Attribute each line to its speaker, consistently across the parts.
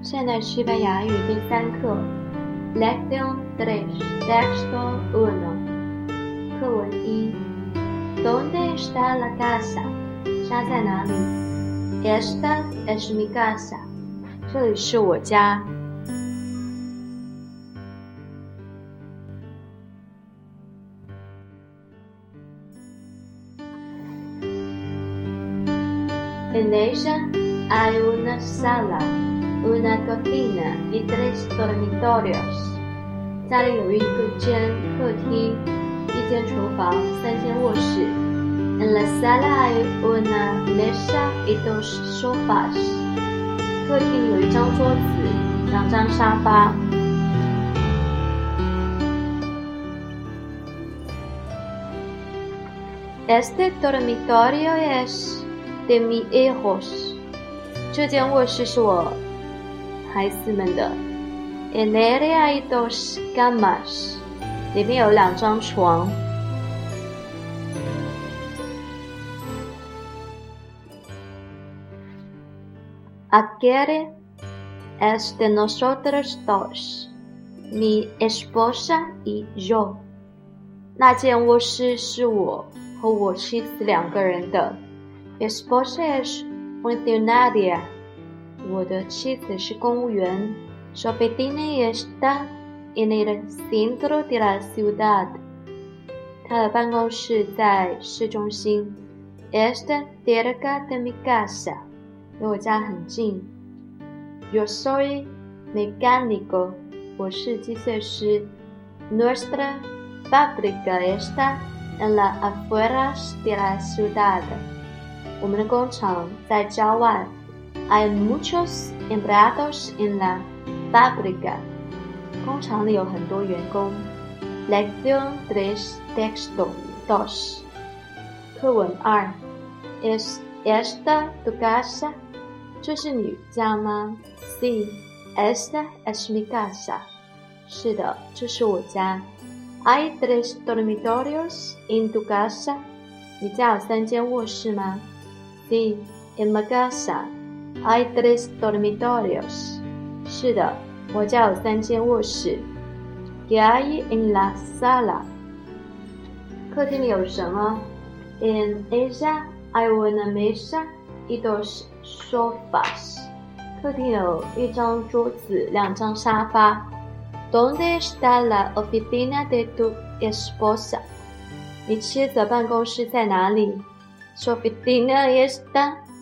Speaker 1: 现代西班牙语第三课，Lección tres, texto uno。课文一，¿Dónde está la casa？家在哪里？Esta es mi casa。这里是我家。En ella hay una sala, una cocina y tres dormitorios。家里有一个间客厅、一间厨房、三间卧室。En la sala hay una mesa y dos sofás。客厅有一张桌子、两张沙发。Este dormitorio es de mis hijos。这间卧室是我孩子们的。En ella hay dos camas。里面有两张床。Aquel es de nosotros dos, mi esposa y yo。那间卧室是我和我妻子两个人的。Esposa es funcionaria。我的妻子是公务员。Su oficina está en el centro de la ciudad。他的办公室在市中心。Está cerca de mi casa。离我家很近。Yo soy mecánico。我是机械师。Nuestra fábrica está en las afueras de la ciudad。我们的工厂在郊外。Hay muchos empleados en la fábrica。工厂里有很多员工。Lección tres texto dos。课文二。Es esta tu casa？这是你家吗？Sí, esta es mi casa。是的，这是我家。Hay tres dormitorios en tu casa。你家有三间卧室吗？Sí, en mi casa Hay tres dormitorios。是的，我家有三间卧室。¿Qué hay en la sala？客厅里有什么？En ella hay una mesa y dos sofás。客厅有一张桌子，两张沙发。¿Dónde está la oficina de tu esposa？你妻子的办公室在哪里？Su oficina está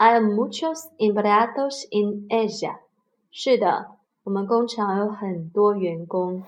Speaker 1: hay muchos empleados en ella。是的，我们工厂有很多员工。